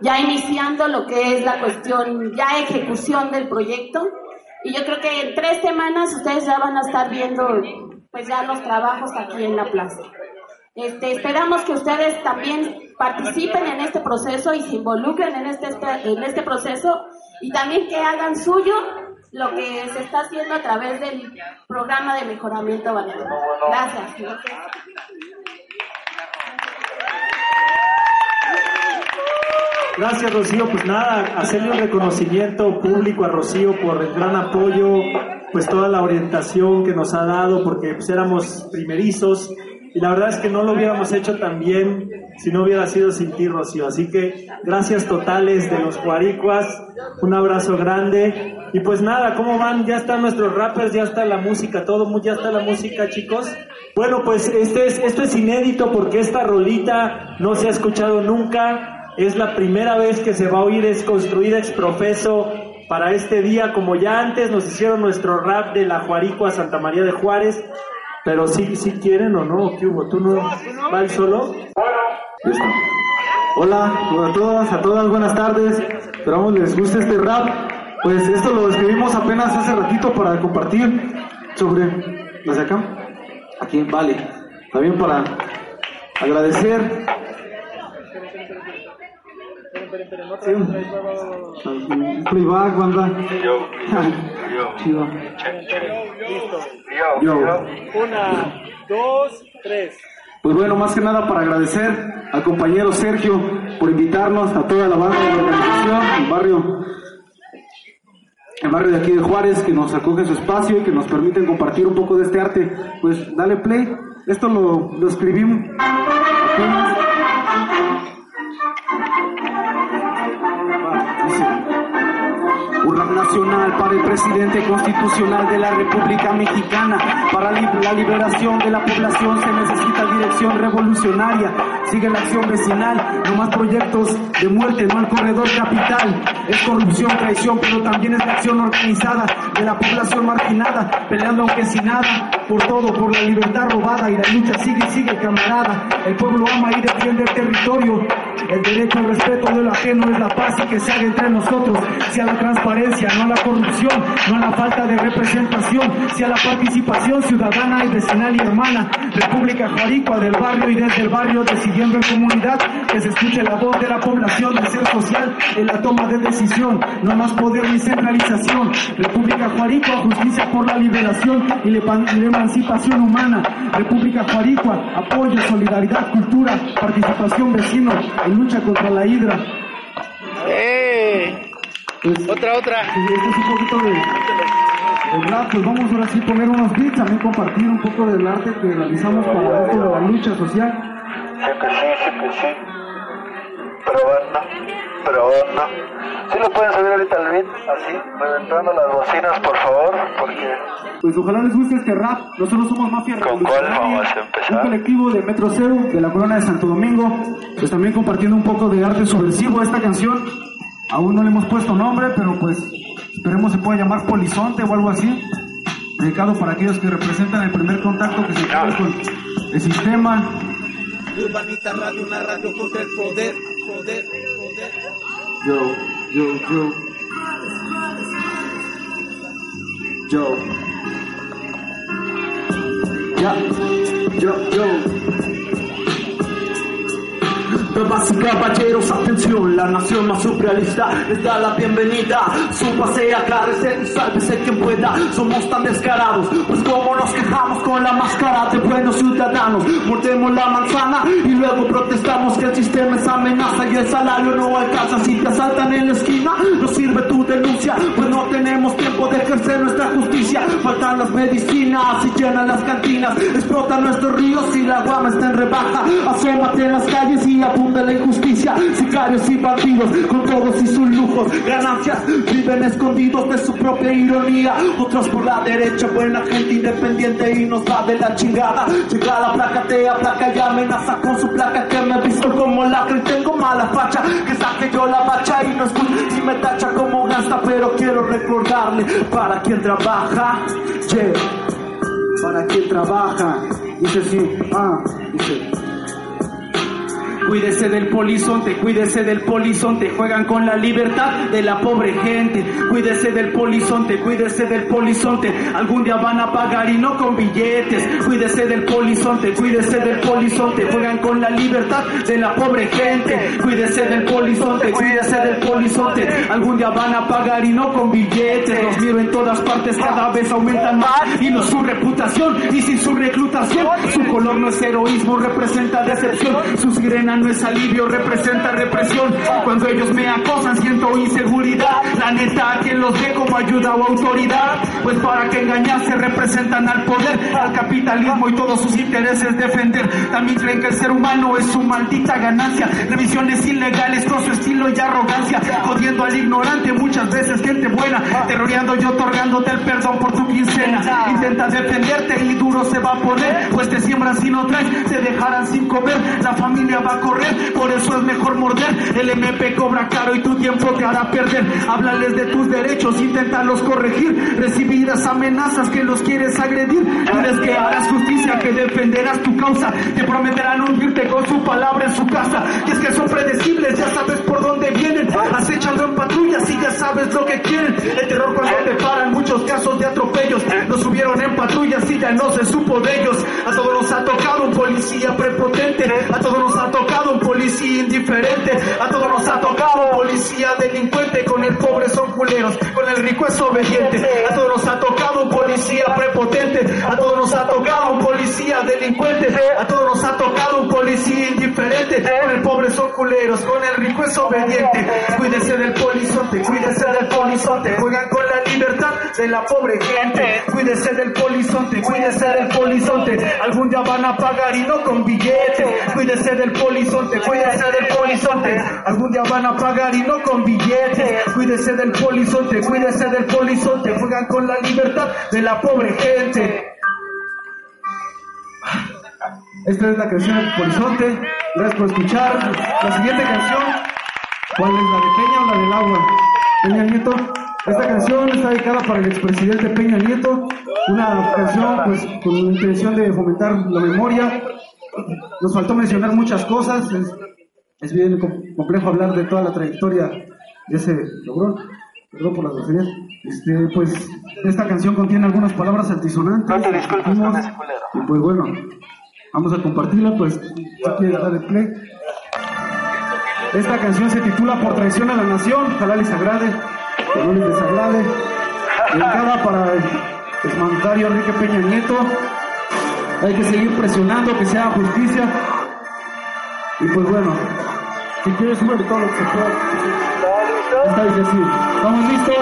ya iniciando lo que es la cuestión, ya ejecución del proyecto y yo creo que en tres semanas ustedes ya van a estar viendo pues ya los trabajos aquí en la plaza. Este, esperamos que ustedes también participen en este proceso y se involucren en este, en este proceso y también que hagan suyo lo que se está haciendo a través del programa de mejoramiento balneario. Gracias. Gracias, Rocío. Pues nada, hacerle un reconocimiento público a Rocío por el gran apoyo, pues toda la orientación que nos ha dado, porque pues éramos primerizos y la verdad es que no lo hubiéramos hecho tan bien si no hubiera sido sin ti, Rocío. Así que gracias totales de los Juaricuas, un abrazo grande. Y pues nada, ¿cómo van? Ya están nuestros rappers, ya está la música, todo, ya está la música, chicos. Bueno, pues este es, esto es inédito porque esta rolita no se ha escuchado nunca. Es la primera vez que se va a oír, es construida exprofeso para este día, como ya antes nos hicieron nuestro rap de la Juaricua Santa María de Juárez. Pero si si quieren o no, ¿qué hubo? ¿Tú no vas solo? Hola a todas, a todas, buenas tardes. Esperamos les guste este rap. Pues esto lo escribimos apenas hace ratito para compartir sobre... ¿Desde acá? Aquí, vale. También para agradecer Sí. Playback, banda. Yo, yo, yo. Una, dos, tres. Pues bueno, más que nada para agradecer al compañero Sergio por invitarnos a toda la banda de la organización, el barrio, el barrio de aquí de Juárez, que nos acoge su espacio y que nos permiten compartir un poco de este arte. Pues dale play. Esto lo, lo escribimos nacional para el presidente constitucional de la República Mexicana. Para la liberación de la población se necesita dirección revolucionaria. Sigue la acción vecinal, no más proyectos de muerte, no al corredor capital. Es corrupción, traición, pero también es la acción organizada de la población marginada, peleando aunque sin nada, por todo, por la libertad robada y la lucha sigue, sigue camarada. El pueblo ama y defiende el territorio El derecho al respeto de lo ajeno es la paz y que se haga entre nosotros. Sea la transparencia, no la corrupción, no la falta de representación, sea la participación ciudadana y vecinal y hermana. República Juaricua del barrio y desde el barrio decidiendo en comunidad que se escuche la voz de la población, de ser social en la toma de decisión, no más poder ni centralización. República Juaricua, justicia por la liberación y la emancipación humana. República Juaricua, apoyo, solidaridad, cultura, participación vecino lucha contra la hidra. ¡Eh! otra, otra. Este es un poquito de, de rap, pues vamos ahora sí a poner unos beats, también compartir un poco del arte que realizamos para esto de la lucha social. Sí que sí, sí que sí. Probando, probando. ¿Sí lo pueden subir ahorita al beat? Así, reventando las bocinas, por favor, porque... Pues ojalá les guste este rap. Nosotros somos Mafia ¿Con cuál vamos a Un empezar? colectivo de Metro Cero, de la Corona de Santo Domingo, pues también compartiendo un poco de arte subversivo a esta canción. Aún no le hemos puesto nombre, pero pues esperemos se pueda llamar Polizonte o algo así. Dedicado para aquellos que representan el primer contacto que se tiene con el sistema. Urbanita Radio, una radio contra el poder, poder, poder. Yo, yo, yo. Yo. Yo, yo. Damas y caballeros, atención, la nación más surrealista les da la bienvenida. Súbase a carecer y sálvese quien pueda. Somos tan descarados, pues como nos quejamos con la máscara de buenos ciudadanos. Mordemos la manzana y luego protestamos que el sistema es amenaza y el salario no alcanza. Si te asaltan en la esquina, no sirve tu denuncia, pues no tenemos tiempo de ejercer nuestra justicia. Faltan las medicinas y llenan las cantinas, explotan nuestros ríos y la guama está en rebaja. Asómate en las calles y abunda la injusticia. Sicarios y bandidos con todos y sus lujos, ganancias viven escondidos de su propia ironía. Otros por la derecha, buena gente independiente y nos va de la chingada. Llega la placa, te aplaca y amenaza con su placa que me visto como lacra y tengo mala facha. Que saque yo la bacha y no escucha y me tacha como gasta, pero quiero recordarle para quien trabaja. Yeah. Para quien trabaja. Dice así, ah, dice. Cuídese del polizonte, cuídese del polizonte, juegan con la libertad de la pobre gente. Cuídese del polizonte, cuídese del polizonte, algún día van a pagar y no con billetes. Cuídese del polizonte, cuídese del polizonte, juegan con la libertad de la pobre gente. Cuídese del polizonte, cuídese del polizonte, algún día van a pagar y no con billetes. Los miro en todas partes, cada vez aumentan más y no su reputación y sin su reclutación. Su color no es heroísmo, representa decepción. Su sirena no es alivio, representa represión. Cuando ellos me acosan siento inseguridad. La neta, quien los ve como ayuda o autoridad. Pues para que engañarse representan al poder, al capitalismo y todos sus intereses defender. También creen que el ser humano es su maldita ganancia. Revisiones ilegales con su estilo y arrogancia. Jodiendo al ignorante, muchas veces gente buena. Terroreando y otorgándote el perdón por tu quincena. Intenta defenderte y duro se va a poner. Pues te siembran si no traes, te dejarán sin comer. La familia va a por eso es mejor morder. El MP cobra caro y tu tiempo te hará perder. Háblales de tus derechos, inténtalos corregir. Recibidas amenazas que los quieres agredir. Diles que harás justicia, que defenderás tu causa. Te prometerán hundirte con su palabra en su casa. Y es que son predecibles, ya sabes por dónde vienen. Acechando en patrullas y ya sabes lo que quieren. El terror cuando te paran, muchos casos de atropellos. Los subieron en patrullas y ya no se supo de ellos. A todos nos ha tocado un policía prepotente. A todos nos ha tocado un policía indiferente. A todos nos ha tocado un policía delincuente. Con el pobre son culeros, con el rico es obediente. A todos nos ha tocado un policía prepotente. A todos nos ha tocado un policía delincuente. A todos nos ha tocado un policía indiferente. Con el pobre son culeros, con el rico es obediente. Cuídese del polizonte, cuídese del polizonte. Juegan con la libertad de la pobre gente. Cuídese del polizonte, cuídese del polizonte. Algún día van a pagar y no con billetes. Cuídese del polizonte, cuídese del polizonte. Algún día van a pagar y no con billetes. Cuídese del polizonte, cuídese del polizonte. Juegan con la libertad de la pobre gente. Esta es la canción del polizonte. Gracias por escuchar. La siguiente canción, ¿cuál es la de Peña o la del agua? Peña Nieto. Esta canción está dedicada para el expresidente Peña Nieto. Una canción pues con la intención de fomentar la memoria. Nos faltó mencionar muchas cosas. Es- es bien complejo hablar de toda la trayectoria de ese logrón. Perdón por las groserías. Este, pues esta canción contiene algunas palabras altisonantes. No te disculpes con ese culero. Y pues bueno, vamos a compartirla, pues si quieres darle play. Esta canción se titula Por traición a la nación, ojalá les agrade, que no les desagrade. Dedicada para el exmandatario Enrique Peña Nieto. Hay que seguir presionando que sea justicia. Y pues bueno, si quieres subir todo lo que se pueda. Está difícil. ¿Estamos listos?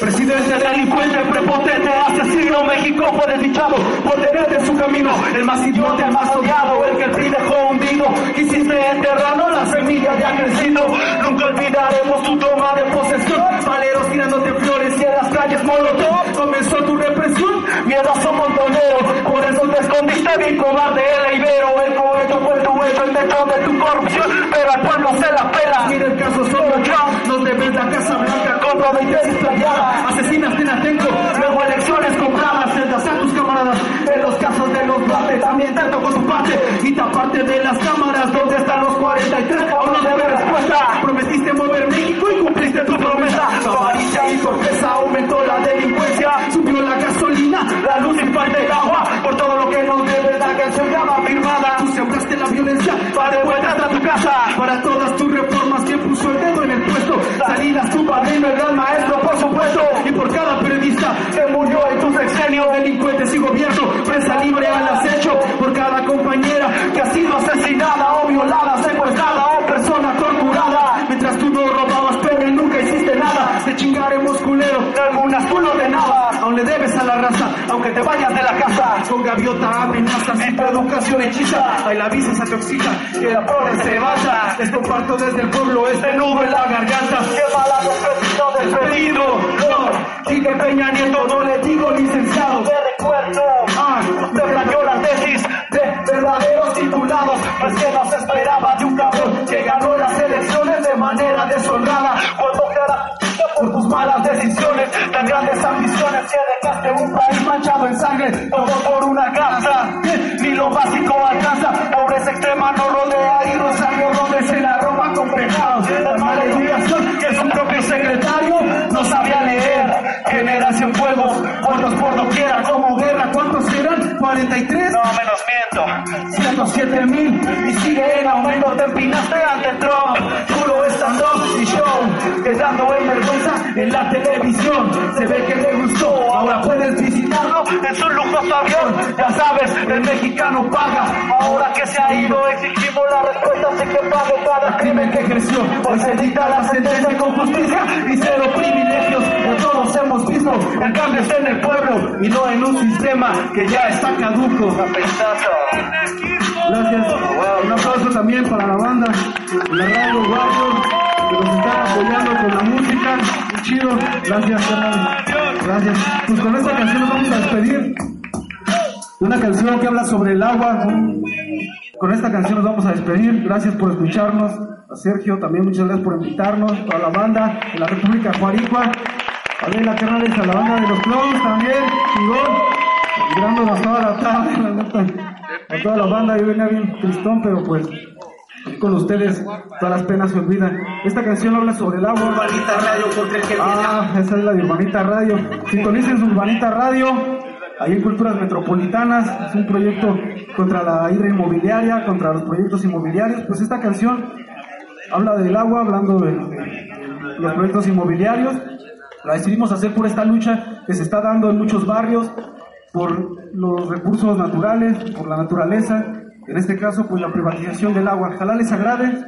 Presidente delincuente, prepotente, asesino, México fue desdichado por tener en su camino el más idiota, el más odiado, el que el PRI dejó hundido. Quisiste enterrarlo, la semilla ha crecido. Nunca olvidaremos tu toma de posesión. Valeros tirándote flores y en las calles molotov. Por eso te escondiste bien cobarde, el ibero. El cohecho fue tu hecho, el techo de tu corrupción. Pero al pueblo se la pela. Mira el caso solo yo, nos debes la Casa Blanca contra 20 plagiada. Asesinas en Atenco, luego elecciones compradas, celdas a tus camaradas. En los casos de los Duarte también te tocó su parte. Y taparte de las cámaras, ¿dónde están los 43? Aún no debe respuesta. Prometiste mover México y cumpliste tu promesa. Avaricia y sorpresa aumentó la delincuencia. Luz y de agua. Por todo lo que nos debe la canción llama firmada. Tú sembraste la violencia para de vuelta a tu casa. Para todas tus reformas que puso el dedo en el puesto. Salidas tu padrino, el gran maestro, por supuesto. Y por cada periodista que murió en tu sexenio, delincuentes y gobierno, presa libre al acecho. Por cada compañera que ha sido asesinada o violada, secuestrada o persona torturada. Mientras tú no robabas y nunca hiciste nada, te chingaremos culero. Algunas no ordenabas, aún debes a la raza, aunque te vayas de la casa. Con gaviota amenazas y tu educación hechiza. Ahí la visa se toxica, que la pobre se vaya. Les comparto desde el pueblo este nudo en la garganta. Qué mala despedido, despedido. No, que Peña Nieto no le digo licenciado. De recuerdo, ah, te plagió la tesis de verdaderos titulados. Pues que no se esperaba de un cabrón que ganó las elecciones de manera deshonrada. Cuando cara por tus malas decisiones, tan grandes ambiciones que dejaste un país manchado en sangre, 43. No, menos miento. 107 mil y sigue en aumento. Te empinaste ante Trump. Puro stand-up y show. Quedando en vergüenza en la televisión. Se ve que le gustó. Ahora puedes visitarlo en su lujoso avión. Ya sabes, el mexicano paga. Ahora que se ha ido, exigimos la respuesta. Así que pague cada crimen que creció. Hoy se dicta la sentencia con justicia y cero privilegios. Que todos hemos visto. El cambio está en el pueblo y no en un sistema que ya está caduco. Gracias. Un aplauso también para la banda, la radio Guayo, que nos están apoyando con la música. Muy chido. Gracias, carnal. Gracias. Pues con esta canción nos vamos a despedir. Una canción que habla sobre el agua. Con esta canción nos vamos a despedir. Gracias por escucharnos. A Sergio también muchas gracias por invitarnos. A la banda de la República Juaricua. También la carnales a la banda de los clones también. Mirándonos toda la tarde, la neta. A toda la banda, yo venía bien tristón, pero pues con ustedes todas las penas se olvidan. Esta canción habla sobre el agua. Urbanita Radio contra el que Ah, esa es la de Urbanita Radio. Sintonicen su Urbanita Radio. Ahí en Culturas Metropolitanas. Es un proyecto contra la ira inmobiliaria, contra los proyectos inmobiliarios. Pues esta canción habla del agua, hablando de, de los proyectos inmobiliarios. La decidimos hacer por esta lucha que se está dando en muchos barrios, por los recursos naturales, por la naturaleza. En este caso, pues la privatización del agua. Ojalá les agrade.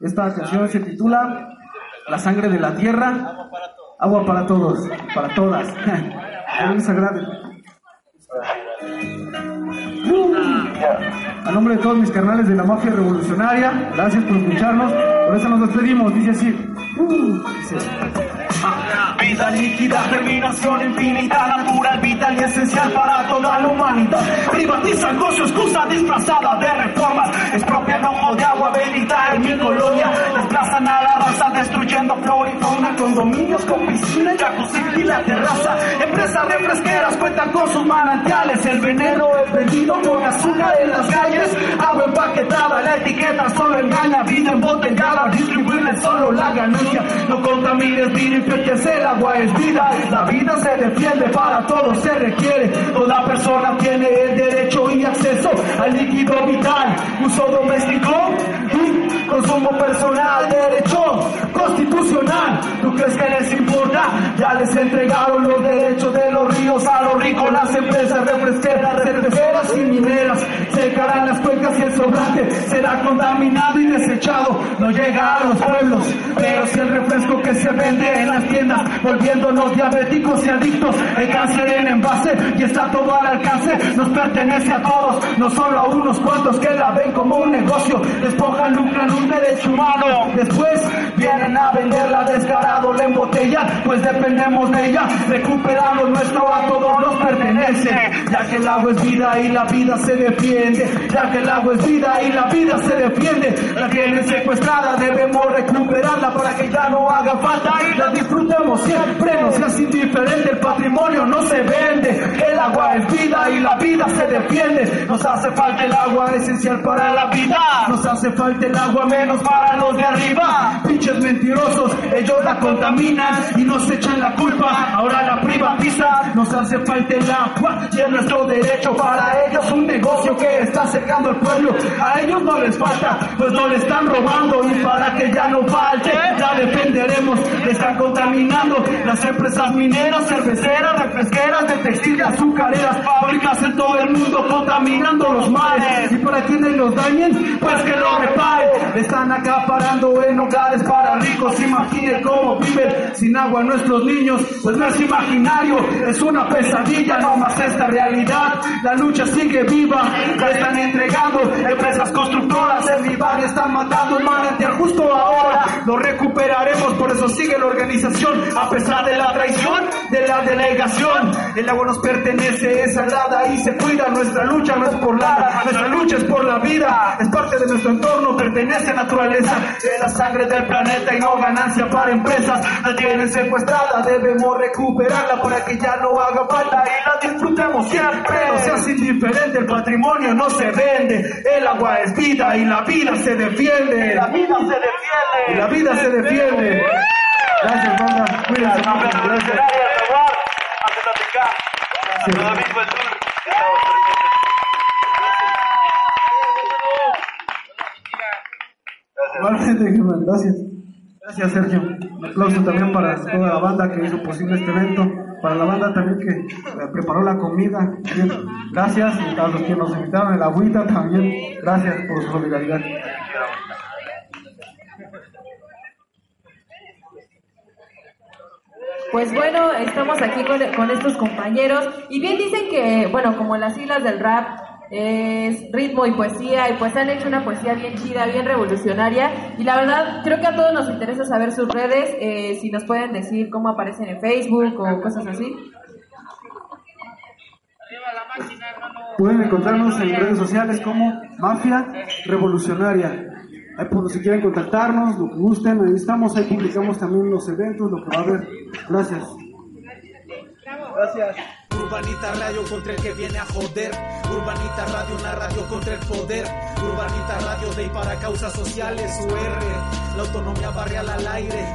Esta canción se titula La sangre de la tierra. Agua para todos, para todas. Ojalá les agrade. A nombre de todos mis carnales de la mafia revolucionaria, gracias por escucharnos. Por eso nos despedimos. Dice así. Dice, Vida líquida, terminación infinita, natural, vital y esencial para toda la humanidad. Privatizan con su excusa disfrazada de reformas, expropian ojo de agua bendita en mi colonia. Amenazan a la raza, destruyendo flora y fauna, condominios con piscina, jacuzzi y la terraza. Empresas refresqueras cuentan con sus manantiales, el veneno es vendido con azúcar en las calles, agua empaquetada, la etiqueta solo engaña, vida embotellada, distribuirle solo la ganancia. No contamines, vida el agua es vida, la vida se defiende, para todos se requiere, toda persona tiene el derecho y acceso al líquido vital, uso doméstico consumo personal, derecho constitucional. ¿Tú crees que les importa? Ya les entregaron los derechos de los ríos a los ricos, las empresas refresqueras, cerveceras y mineras. Secarán las cuencas y el sobrante será contaminado y desechado. No llega a los pueblos, pero si el refresco que se vende en las tiendas, volviéndonos diabéticos y adictos, el cáncer en envase y está todo al alcance, nos pertenece a todos, no solo a unos cuantos que la ven como un negocio, despojan, lucran un derecho humano. Después vienen a venderla descarado, la embotella, pues dependemos de ella, recuperamos nuestro a todos nos pertenece, ya que el agua es vida y la vida se defiende, ya que el agua es vida y la vida se defiende, la tienen secuestrada, debemos recuperarla para que ya no haga falta. Y la disfrutemos siempre, no seas indiferente, el patrimonio no se vende, el agua es vida y la vida se defiende, nos hace falta el agua esencial para la vida, nos hace falta el agua menos para los de arriba, pinches mentirosos, ellos la contaminan y nos echan la culpa, ahora la privatizan, nos hace falta el agua y es nuestro derecho para ellos. Un negocio que está secando al pueblo, a ellos no les falta, pues no le están robando y para que ya no falte, la defenderemos, le están contaminando las empresas mineras, cerveceras, refresqueras, de textil, azucareras, fábricas en todo el mundo contaminando los mares. Y para quienes los dañen, pues que lo reparen, están acaparando en hogares para ricos, imaginen cómo viven sin agua nuestros niños, pues no es imaginario, es una pesadilla, no más esta realidad, la lucha sigue viva, la están entregando, empresas constructoras en mi barrio están matando el manantial justo ahora, lo recuperaremos, por eso sigue la organización, a pesar de la traición de la delegación, el agua nos pertenece, es sagrada y se cuida, nuestra lucha no es por la, nuestra lucha es por la vida, es parte de nuestro entorno, pertenece a naturaleza, es la sangre del planeta y no ganancia para empresas, la tienen secuestrada, debemos recuperarla para que ya no haga falta y la disfrutemos siempre, no seas indiferente, el patrimonio no se vende, el agua es vida y la vida se defiende, la vida se defiende, y la vida se defiende. Gracias, banda. Cuídense. Gracias. Gracias. Gracias, Sergio. Un aplauso también para toda la banda que hizo posible este evento, para la banda también que eh, preparó la comida. Gracias a los que nos invitaron, el agüita también. Gracias por su solidaridad. Pues bueno, estamos aquí con, estos compañeros y bien dicen que, bueno, como las siglas del rap es ritmo y poesía y pues han hecho una poesía bien chida, bien revolucionaria y la verdad creo que a todos nos interesa saber sus redes, eh, si nos pueden decir cómo aparecen en Facebook o cosas así. Pueden encontrarnos en redes sociales como Mafia Revolucionaria. Ahí por si quieren contactarnos, lo que gusten, ahí estamos, ahí publicamos también los eventos, lo que va a haber. Gracias. Gracias. Urbanita Radio contra el que viene a joder. Urbanita Radio, una radio contra el poder. Urbanita Radio de y para causas sociales. UR, la autonomía barrial al aire.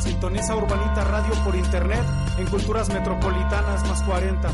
Sintoniza Urbanita Radio por internet en Culturas Metropolitanas más 40.